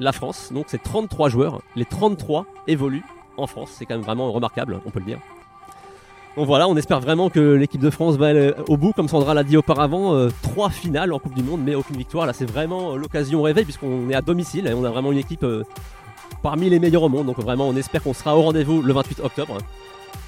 la France. Donc c'est 33 joueurs. Les 33 évoluent en France. C'est quand même vraiment remarquable, on peut le dire. Donc voilà, on espère vraiment que l'équipe de France va aller au bout, comme Sandra l'a dit auparavant, euh, trois finales en Coupe du Monde, mais aucune victoire. Là, c'est vraiment euh, l'occasion rêvée puisqu'on est à domicile et on a vraiment une équipe euh, parmi les meilleurs au monde. Donc vraiment, on espère qu'on sera au rendez-vous le 28 octobre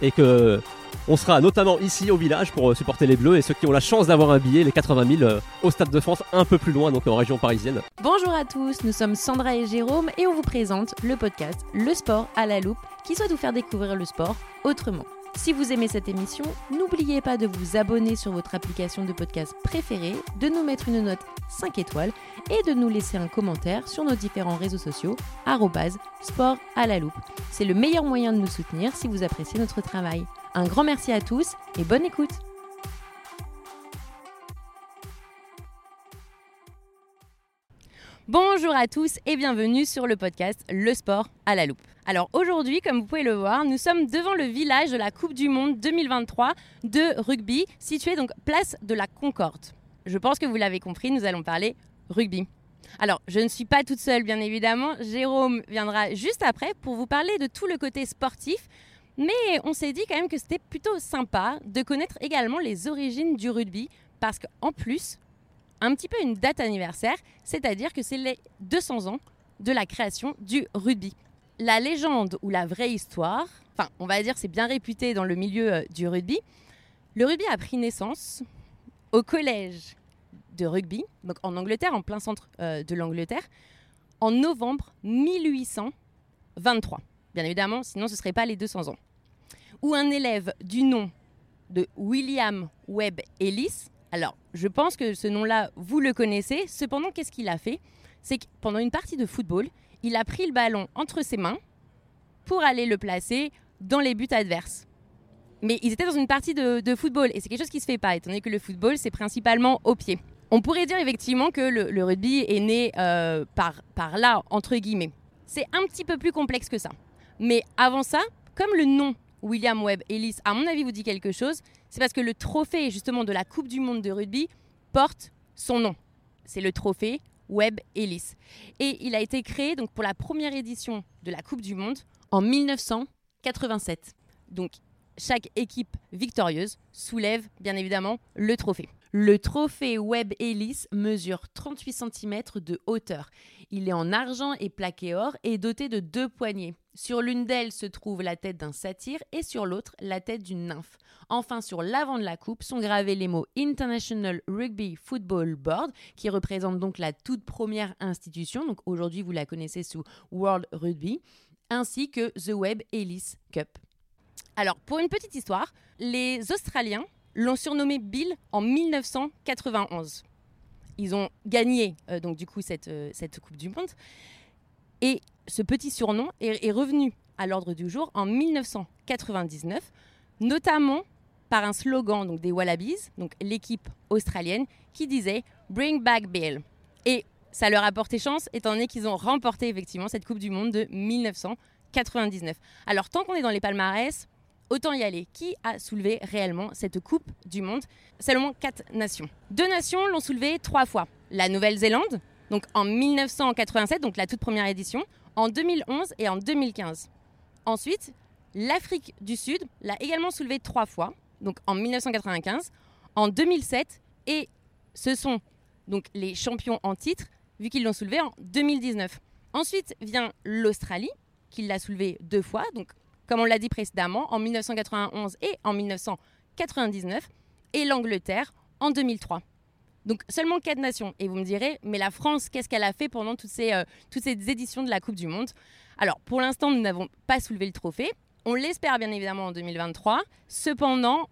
et que on sera notamment ici au village pour supporter les Bleus et ceux qui ont la chance d'avoir un billet, les 80 000 au Stade de France, un peu plus loin, donc en région parisienne. Bonjour à tous, nous sommes Sandra et Jérôme et on vous présente le podcast Le Sport à la loupe qui souhaite vous faire découvrir le sport autrement. Si vous aimez cette émission, n'oubliez pas de vous abonner sur votre application de podcast préférée, de nous mettre une note 5 étoiles et de nous laisser un commentaire sur nos différents réseaux sociaux sport à la loupe. C'est le meilleur moyen de nous soutenir si vous appréciez notre travail. Un grand merci à tous et bonne écoute Bonjour à tous et bienvenue sur le podcast Le sport à la loupe. Alors aujourd'hui, comme vous pouvez le voir, nous sommes devant le village de la Coupe du Monde 2023 de rugby, situé donc place de la Concorde. Je pense que vous l'avez compris, nous allons parler rugby. Alors, je ne suis pas toute seule, bien évidemment. Jérôme viendra juste après pour vous parler de tout le côté sportif. Mais on s'est dit quand même que c'était plutôt sympa de connaître également les origines du rugby, parce qu'en plus, un petit peu une date anniversaire, c'est-à-dire que c'est les 200 ans de la création du rugby. La légende ou la vraie histoire, enfin on va dire c'est bien réputé dans le milieu euh, du rugby, le rugby a pris naissance au collège de rugby, donc en Angleterre, en plein centre euh, de l'Angleterre, en novembre 1823. Bien évidemment, sinon ce ne serait pas les 200 ans. Où un élève du nom de William Webb Ellis alors, je pense que ce nom-là, vous le connaissez. Cependant, qu'est-ce qu'il a fait? C'est que pendant une partie de football, il a pris le ballon entre ses mains pour aller le placer dans les buts adverses. Mais ils étaient dans une partie de, football et c'est quelque chose qui se fait pas, étant donné que le football, c'est principalement au pied. On pourrait dire effectivement que le, rugby est né euh, par là, entre guillemets. C'est un petit peu plus complexe que ça. Mais avant ça, comme le nom William Webb Ellis, à mon avis, vous dit quelque chose, c'est parce que le trophée justement de la Coupe du Monde de rugby porte son nom. C'est le trophée Webb Ellis. Et il a été créé pour la première édition de la Coupe du Monde en 1987. Donc chaque équipe victorieuse soulève bien évidemment le trophée. Le trophée Webb Ellis mesure 38 cm de hauteur. Il est en argent et plaqué or et doté de deux poignées. Sur l'une d'elles se trouve la tête d'un satyre et sur l'autre la tête d'une nymphe. Enfin, sur l'avant de la coupe sont gravés les mots International Rugby Football Board, qui représente donc la toute première institution. Donc aujourd'hui, vous la connaissez sous World Rugby, ainsi que The Webb Ellis Cup. Alors, pour une petite histoire, les Australiens l'ont surnommé Bill en 1991. Ils ont gagné euh, donc du coup cette, euh, cette Coupe du Monde. Et ce petit surnom est, revenu à l'ordre du jour en 1999, notamment par un slogan donc, des Wallabies, donc l'équipe australienne, qui disait Bring back Bill. Et ça leur a porté chance, étant donné qu'ils ont remporté effectivement cette Coupe du Monde de 1999. Alors, tant qu'on est dans les palmarès, autant y aller. Qui a soulevé réellement cette Coupe du Monde? Seulement quatre nations. Deux nations l'ont soulevé trois fois. La Nouvelle-Zélande, donc en 1987, donc la toute première édition, en 2011 et en 2015. Ensuite, l'Afrique du Sud l'a également soulevé trois fois, donc en 1995, en 2007 et ce sont donc les champions en titre, vu qu'ils l'ont soulevé en 2019. Ensuite vient l'Australie, qui l'a soulevé deux fois, donc comme on l'a dit précédemment, en 1991 et en 1999, et l'Angleterre en 2003. Donc seulement quatre nations. Et vous me direz, mais la France, qu'est-ce qu'elle a fait pendant toutes ces, euh, toutes ces éditions de la Coupe du Monde? Alors pour l'instant, nous n'avons pas soulevé le trophée. On l'espère bien évidemment en 2023. Cependant,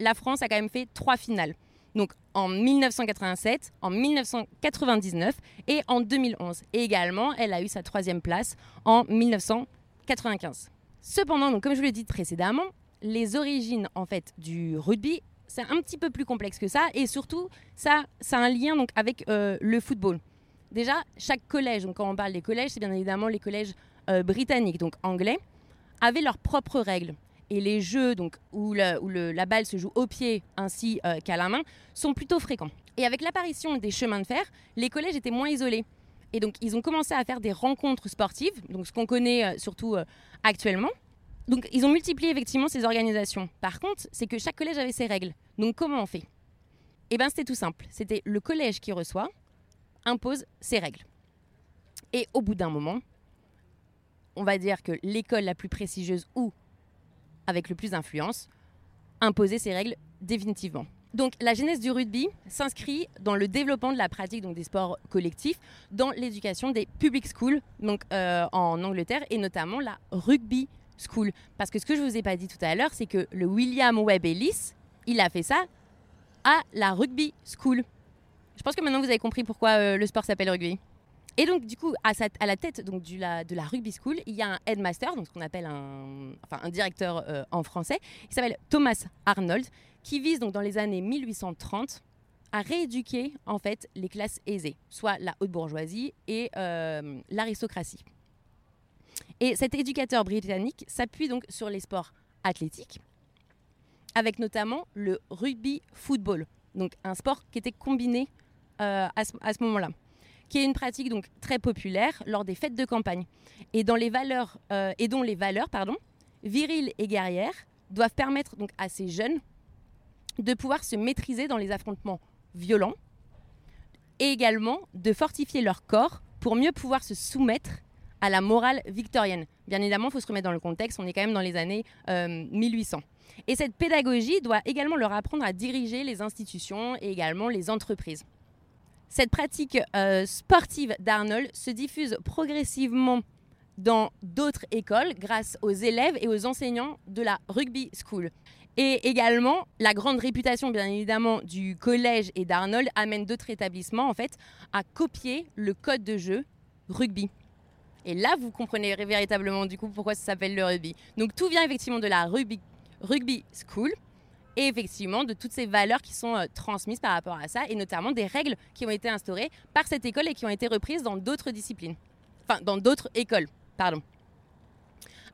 la France a quand même fait trois finales. Donc en 1987, en 1999 et en 2011. Et également, elle a eu sa troisième place en 1995. Cependant, donc, comme je vous l'ai dit précédemment, les origines en fait du rugby, c'est un petit peu plus complexe que ça, et surtout, ça, a un lien donc avec euh, le football. Déjà, chaque collège, donc quand on parle des collèges, c'est bien évidemment les collèges euh, britanniques, donc anglais, avaient leurs propres règles. Et les jeux donc, où, la balle se joue au pied ainsi euh, qu'à la main sont plutôt fréquents. Et avec l'apparition des chemins de fer, les collèges étaient moins isolés. Et donc, ils ont commencé à faire des rencontres sportives, donc ce qu'on connaît euh, surtout euh, actuellement. Donc, ils ont multiplié effectivement ces organisations. Par contre, c'est que chaque collège avait ses règles. Donc, comment on fait? Eh bien, c'était tout simple. C'était le collège qui reçoit, impose ses règles. Et au bout d'un moment, on va dire que l'école la plus prestigieuse ou avec le plus d'influence imposait ses règles définitivement. Donc la genèse du rugby s'inscrit dans le développement de la pratique donc, des sports collectifs dans l'éducation des public schools donc, euh, en Angleterre et notamment la rugby school. Parce que ce que je ne vous ai pas dit tout à l'heure, c'est que le William Webb Ellis, il a fait ça à la rugby school. Je pense que maintenant vous avez compris pourquoi euh, le sport s'appelle rugby. Et donc, du coup, à, la tête donc, la, de la rugby school, il y a un headmaster, donc ce qu'on appelle un, enfin, un directeur euh, en français, qui s'appelle Thomas Arnold, qui vise donc dans les années 1830 à rééduquer en fait les classes aisées, soit la haute bourgeoisie et euh, l'aristocratie. Et cet éducateur britannique s'appuie donc sur les sports athlétiques, avec notamment le rugby football, donc un sport qui était combiné euh, à ce, moment-là qui est une pratique donc très populaire lors des fêtes de campagne et, euh, et dont les valeurs pardon, viriles et guerrières doivent permettre donc à ces jeunes de pouvoir se maîtriser dans les affrontements violents et également de fortifier leur corps pour mieux pouvoir se soumettre à la morale victorienne. Bien évidemment, il faut se remettre dans le contexte, on est quand même dans les années 1800. Euh, et cette pédagogie doit également leur apprendre à diriger les institutions et également les entreprises. Cette pratique euh, sportive d'Arnold se diffuse progressivement dans d'autres écoles grâce aux élèves et aux enseignants de la rugby school. Et également, la grande réputation, bien évidemment, du collège et d'Arnold amène d'autres établissements, en fait, à copier le code de jeu rugby. Et là, vous comprenez véritablement, du coup, pourquoi ça s'appelle le rugby. Donc, tout vient effectivement de la rugby, school et effectivement de toutes ces valeurs qui sont euh, transmises par rapport à ça, et notamment des règles qui ont été instaurées par cette école et qui ont été reprises dans d'autres disciplines. Enfin, dans d'autres écoles, pardon.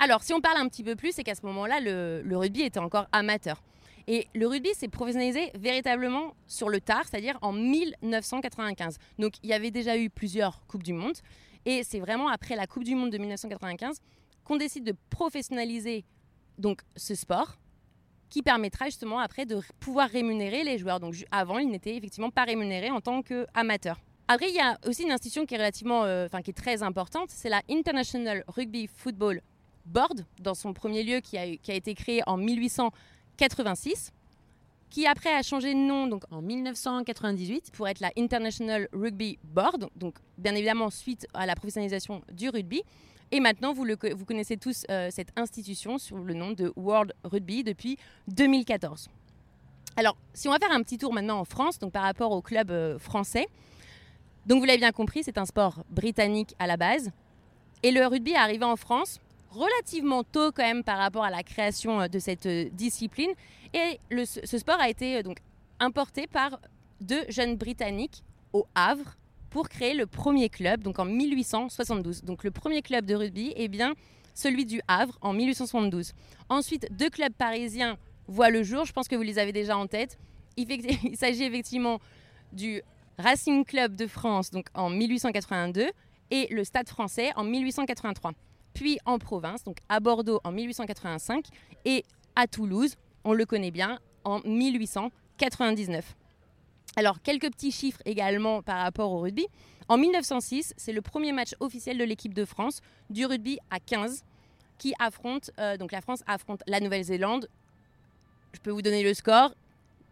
Alors, si on parle un petit peu plus, c'est qu'à ce moment-là, le, rugby était encore amateur. Et le rugby s'est professionnalisé véritablement sur le tard, c'est-à-dire en 1995. Donc il y avait déjà eu plusieurs Coupes du Monde. Et c'est vraiment après la Coupe du Monde de 1995 qu'on décide de professionnaliser donc, ce sport qui permettra justement après de pouvoir rémunérer les joueurs. Donc avant, ils n'étaient effectivement pas rémunérés en tant qu'amateurs. Après, il y a aussi une institution qui est relativement, euh, enfin qui est très importante, c'est la International Rugby Football Board, dans son premier lieu qui a, qui a été créé en 1886 qui après a changé de nom donc en 1998 pour être la International Rugby Board, donc bien évidemment suite à la professionnalisation du rugby. Et maintenant, vous, le, vous connaissez tous euh, cette institution sous le nom de World Rugby depuis 2014. Alors, si on va faire un petit tour maintenant en France, donc par rapport au club euh, français, donc vous l'avez bien compris, c'est un sport britannique à la base. Et le rugby est arrivé en France relativement tôt quand même par rapport à la création euh, de cette euh, discipline. Et ce sport a été euh, donc importé par deux jeunes Britanniques au Havre pour créer le premier club, donc en 1872. Donc le premier club de rugby est bien celui du Havre en 1872. Ensuite, deux clubs parisiens voient le jour, je pense que vous les avez déjà en tête. Il s'agit effectivement du Racing Club de France donc en 1882 et le Stade français en 1883 puis en province, donc à Bordeaux en 1885 et à Toulouse, on le connaît bien, en 1899. Alors, quelques petits chiffres également par rapport au rugby. En 1906, c'est le premier match officiel de l'équipe de France du rugby à 15 qui affronte, euh, donc la France affronte la Nouvelle-Zélande. Je peux vous donner le score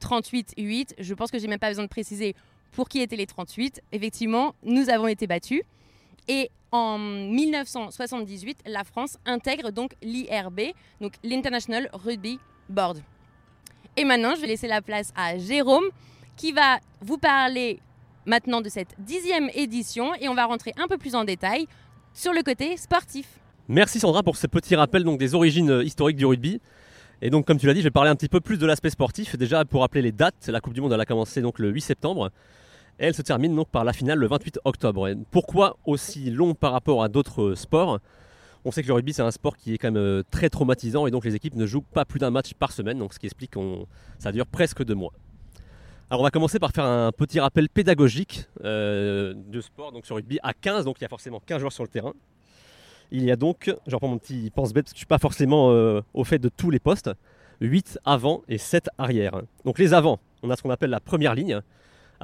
38-8. Je pense que j'ai même pas besoin de préciser pour qui étaient les 38. Effectivement, nous avons été battus. Et en 1978, la France intègre donc l'IRB, donc l'International Rugby Board. Et maintenant, je vais laisser la place à Jérôme qui va vous parler maintenant de cette dixième édition et on va rentrer un peu plus en détail sur le côté sportif. Merci Sandra pour ce petit rappel des origines euh, historiques du rugby. Et donc comme tu l'as dit, je vais parler un petit peu plus de l'aspect sportif. Déjà pour rappeler les dates, la Coupe du Monde elle a commencé donc le 8 septembre elle se termine donc par la finale le 28 octobre. pourquoi aussi long par rapport à d'autres euh, sports? On sait que le rugby c'est un sport qui est quand même euh, très traumatisant et donc les équipes ne jouent pas plus d'un match par semaine, donc ce qui explique que ça dure presque deux mois. Alors on va commencer par faire un petit rappel pédagogique euh, de sport donc sur rugby à 15, donc il y a forcément 15 joueurs sur le terrain. Il y a donc, je reprends mon petit pense-bête je ne suis pas forcément euh, au fait de tous les postes, 8 avant et 7 arrière. Donc les avants, on a ce qu'on appelle la première ligne,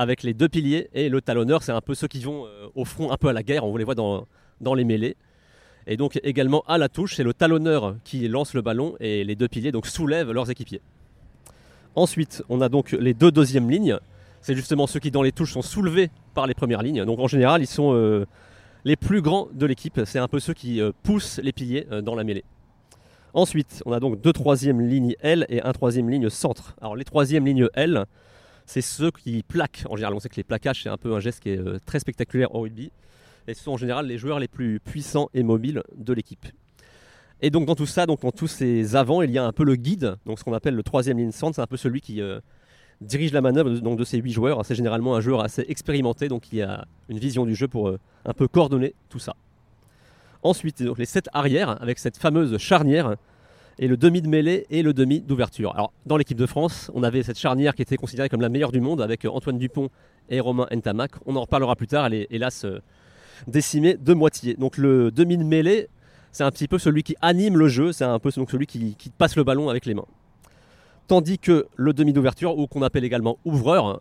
avec les deux piliers et le talonneur, c'est un peu ceux qui vont euh, au front, un peu à la guerre, on les voit dans, les mêlées. Et donc également à la touche, c'est le talonneur qui lance le ballon et les deux piliers donc soulèvent leurs équipiers. Ensuite, on a donc les deux deuxièmes lignes. C'est justement ceux qui dans les touches sont soulevés par les premières lignes. Donc en général, ils sont euh, les plus grands de l'équipe. C'est un peu ceux qui euh, poussent les piliers dans la mêlée. Ensuite, on a donc deux troisièmes lignes L et un troisième ligne centre. Alors les troisièmes lignes L, c'est ceux qui plaquent. En général, on sait que les plaquages, c'est un peu un geste qui est très spectaculaire au rugby. Et ce sont en général les joueurs les plus puissants et mobiles de l'équipe. Et donc dans tout ça, dans tous ces avants, il y a un peu le guide, donc ce qu'on appelle le troisième ligne centre, c'est un peu celui qui euh, dirige la manœuvre donc, de ces huit joueurs. C'est généralement un joueur assez expérimenté, donc il a une vision du jeu pour euh, un peu coordonner tout ça. Ensuite, les sept arrières avec cette fameuse charnière et le demi de mêlée et le demi d'ouverture. Alors dans l'équipe de France, on avait cette charnière qui était considérée comme la meilleure du monde avec euh, Antoine Dupont et Romain Ntamak. On en reparlera plus tard, elle est hélas décimée de moitié. Donc le demi de mêlée, c'est un petit peu celui qui anime le jeu, c'est un peu celui qui, passe le ballon avec les mains. Tandis que le demi d'ouverture, ou qu'on appelle également ouvreur,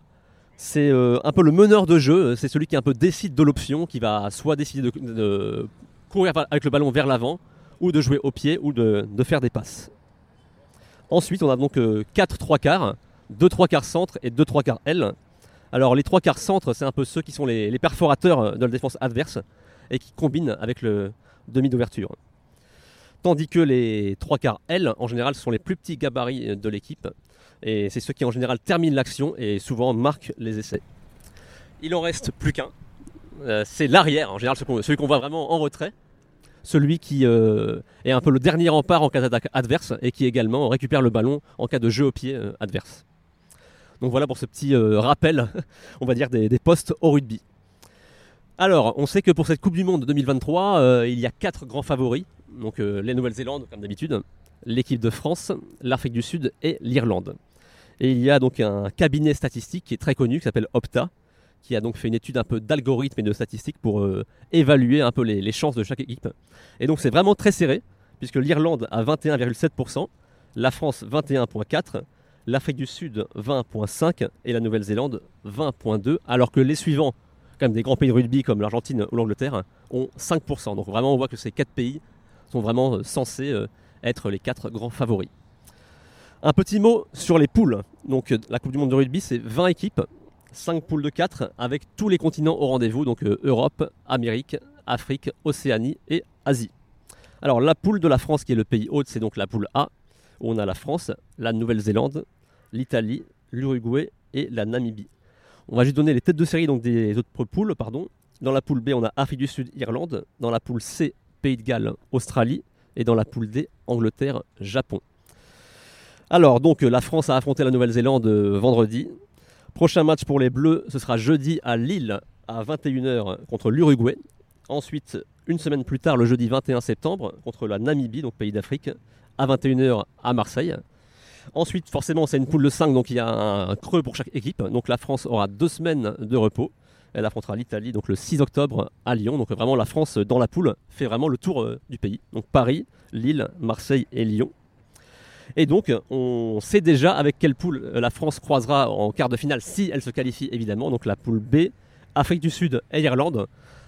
c'est euh, un peu le meneur de jeu, c'est celui qui un peu décide de l'option, qui va soit décider de, courir avec le ballon vers l'avant, ou de jouer au pied, ou de, faire des passes. Ensuite, on a donc 4 euh, 3 quarts, 2 3 quarts centre et 2 3 quarts L. Alors les 3 quarts centre, c'est un peu ceux qui sont les, perforateurs de la défense adverse et qui combinent avec le, demi d'ouverture. Tandis que les trois quarts L, en général, sont les plus petits gabarits de l'équipe. Et c'est ceux qui, en général, terminent l'action et souvent marquent les essais. Il en reste plus qu'un. Euh, c'est l'arrière, en général, celui qu'on voit vraiment en retrait. Celui qui euh, est un peu le dernier rempart en cas d'attaque adverse et qui également récupère le ballon en cas de jeu au pied euh, adverse. Donc voilà pour ce petit rappel, on va dire, des postes au rugby. Alors, on sait que pour cette Coupe du Monde 2023, euh, il y a quatre grands favoris. Donc euh, les Nouvelle-Zélande, comme d'habitude, l'équipe de France, l'Afrique du Sud et l'Irlande. Et il y a donc un cabinet statistique qui est très connu, qui s'appelle Opta, qui a donc fait une étude un peu d'algorithme et de statistiques pour euh, évaluer un peu les, chances de chaque équipe. Et donc c'est vraiment très serré, puisque l'Irlande a 21,7%, la France 21,4%, l'Afrique du Sud 20,5% et la Nouvelle-Zélande 20,2%, alors que les suivants même des grands pays de rugby comme l'Argentine ou l'Angleterre ont 5%. Donc vraiment on voit que ces quatre pays sont vraiment euh, censés euh, être les quatre grands favoris. Un petit mot sur les poules. Donc la Coupe du Monde de rugby c'est 20 équipes, 5 poules de 4 avec tous les continents au rendez-vous, donc Europe, Amérique, Afrique, Océanie et Asie. Alors la poule de la France qui est le pays hôte c'est donc la poule A où on a la France, la Nouvelle-Zélande, l'Italie, l'Uruguay et la Namibie. On va juste donner les têtes de série des autres poules. Pardon. Dans la poule B, on a Afrique du Sud, Irlande. Dans la poule C, Pays de Galles, Australie. Et dans la poule D, Angleterre, Japon. Alors, donc, la France a affronté la Nouvelle-Zélande euh, vendredi. Prochain match pour les Bleus, ce sera jeudi à Lille à 21h contre l'Uruguay. Ensuite, une semaine plus tard, le jeudi 21 septembre, contre la Namibie, donc pays d'Afrique, à 21h à Marseille. Ensuite, forcément, c'est une poule de 5, donc il y a un creux pour chaque équipe. Donc la France aura deux semaines de repos. Elle affrontera l'Italie donc le 6 octobre à Lyon. Donc vraiment la France dans la poule fait vraiment le tour euh, du pays. Donc Paris, Lille, Marseille et Lyon. Et donc on sait déjà avec quelle poule la France croisera en quart de finale si elle se qualifie évidemment. Donc la poule B, Afrique du Sud et Irlande.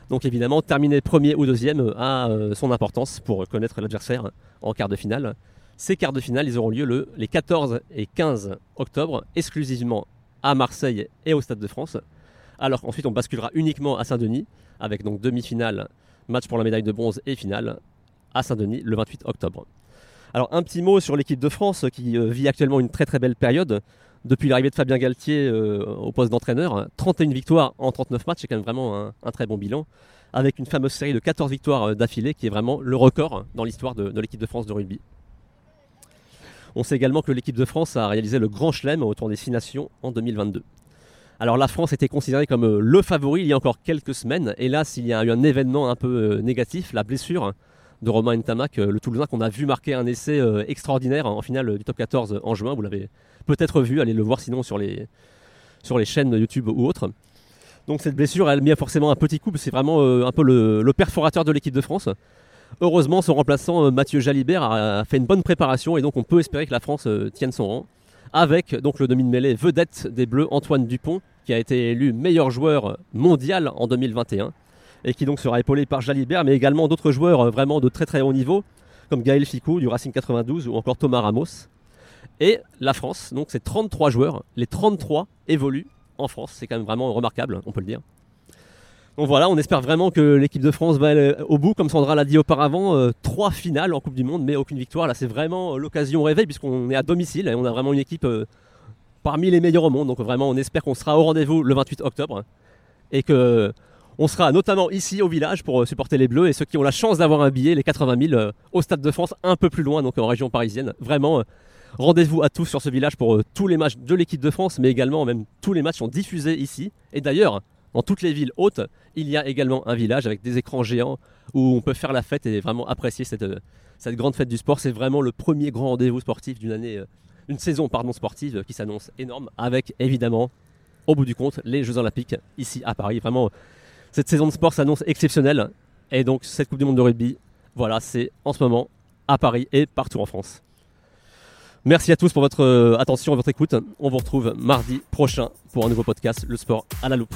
Donc évidemment terminer premier ou deuxième a euh, son importance pour connaître l'adversaire en quart de finale. Ces quarts de finale, ils auront lieu le, les 14 et 15 octobre, exclusivement à Marseille et au Stade de France. Alors ensuite, on basculera uniquement à Saint-Denis, avec donc demi-finale, match pour la médaille de bronze et finale à Saint-Denis le 28 octobre. Alors un petit mot sur l'équipe de France qui euh, vit actuellement une très très belle période. Depuis l'arrivée de Fabien Galtier euh, au poste d'entraîneur, 31 victoires en 39 matchs, c'est quand même vraiment un, très bon bilan, avec une fameuse série de 14 victoires euh, d'affilée qui est vraiment le record dans l'histoire de l'équipe de France de rugby. On sait également que l'équipe de France a réalisé le Grand Chelem autour des Six Nations en 2022. Alors la France était considérée comme le favori il y a encore quelques semaines. Hélas, il y a eu un événement un peu négatif, la blessure de Romain Ntamak, euh, le Toulousain, qu'on a vu marquer un essai extraordinaire en finale du top 14 en juin. Vous l'avez peut-être vu, allez le voir sinon sur les, chaînes YouTube ou autres. Donc cette blessure, elle met forcément un petit coup, c'est vraiment euh, un peu le, perforateur de l'équipe de France. Heureusement, son remplaçant euh, Mathieu Jalibert a, fait une bonne préparation et donc on peut espérer que la France euh, tienne son rang. Avec donc le demi-mêlée vedette des Bleus, Antoine Dupont, qui a été élu meilleur joueur mondial en 2021 et qui donc sera épaulé par Jalibert, mais également d'autres joueurs vraiment de très très haut niveau, comme Gaël Ficou du Racing 92 ou encore Thomas Ramos. Et la France, donc c'est 33 joueurs, les 33 évoluent en France. C'est quand même vraiment remarquable, on peut le dire. Donc voilà, on espère vraiment que l'équipe de France va aller au bout. Comme Sandra l'a dit auparavant, euh, trois finales en Coupe du Monde, mais aucune victoire. Là, c'est vraiment l'occasion rêvée puisqu'on est à domicile et on a vraiment une équipe euh, parmi les meilleurs au monde. Donc vraiment, on espère qu'on sera au rendez-vous le 28 octobre et que on sera notamment ici au village pour euh, supporter les Bleus et ceux qui ont la chance d'avoir un billet, les 80 000 au Stade de France, un peu plus loin, donc en région parisienne. Vraiment, Rendez-vous à tous sur ce village pour euh, tous les matchs de l'équipe de France, mais également même tous les matchs sont diffusés ici. Et d'ailleurs, dans toutes les villes hautes, il y a également un village avec des écrans géants où on peut faire la fête et vraiment apprécier cette, euh, grande fête du sport. C'est vraiment le premier grand rendez-vous sportif d'une année, euh, une saison pardon, sportive qui s'annonce énorme, avec évidemment, au bout du compte, les Jeux Olympiques ici à Paris. Vraiment, cette saison de sport s'annonce exceptionnelle. Et donc, cette Coupe du Monde de rugby, voilà, c'est en ce moment à Paris et partout en France. Merci à tous pour votre euh, attention et votre écoute. On vous retrouve mardi prochain pour un nouveau podcast, Le Sport à la loupe.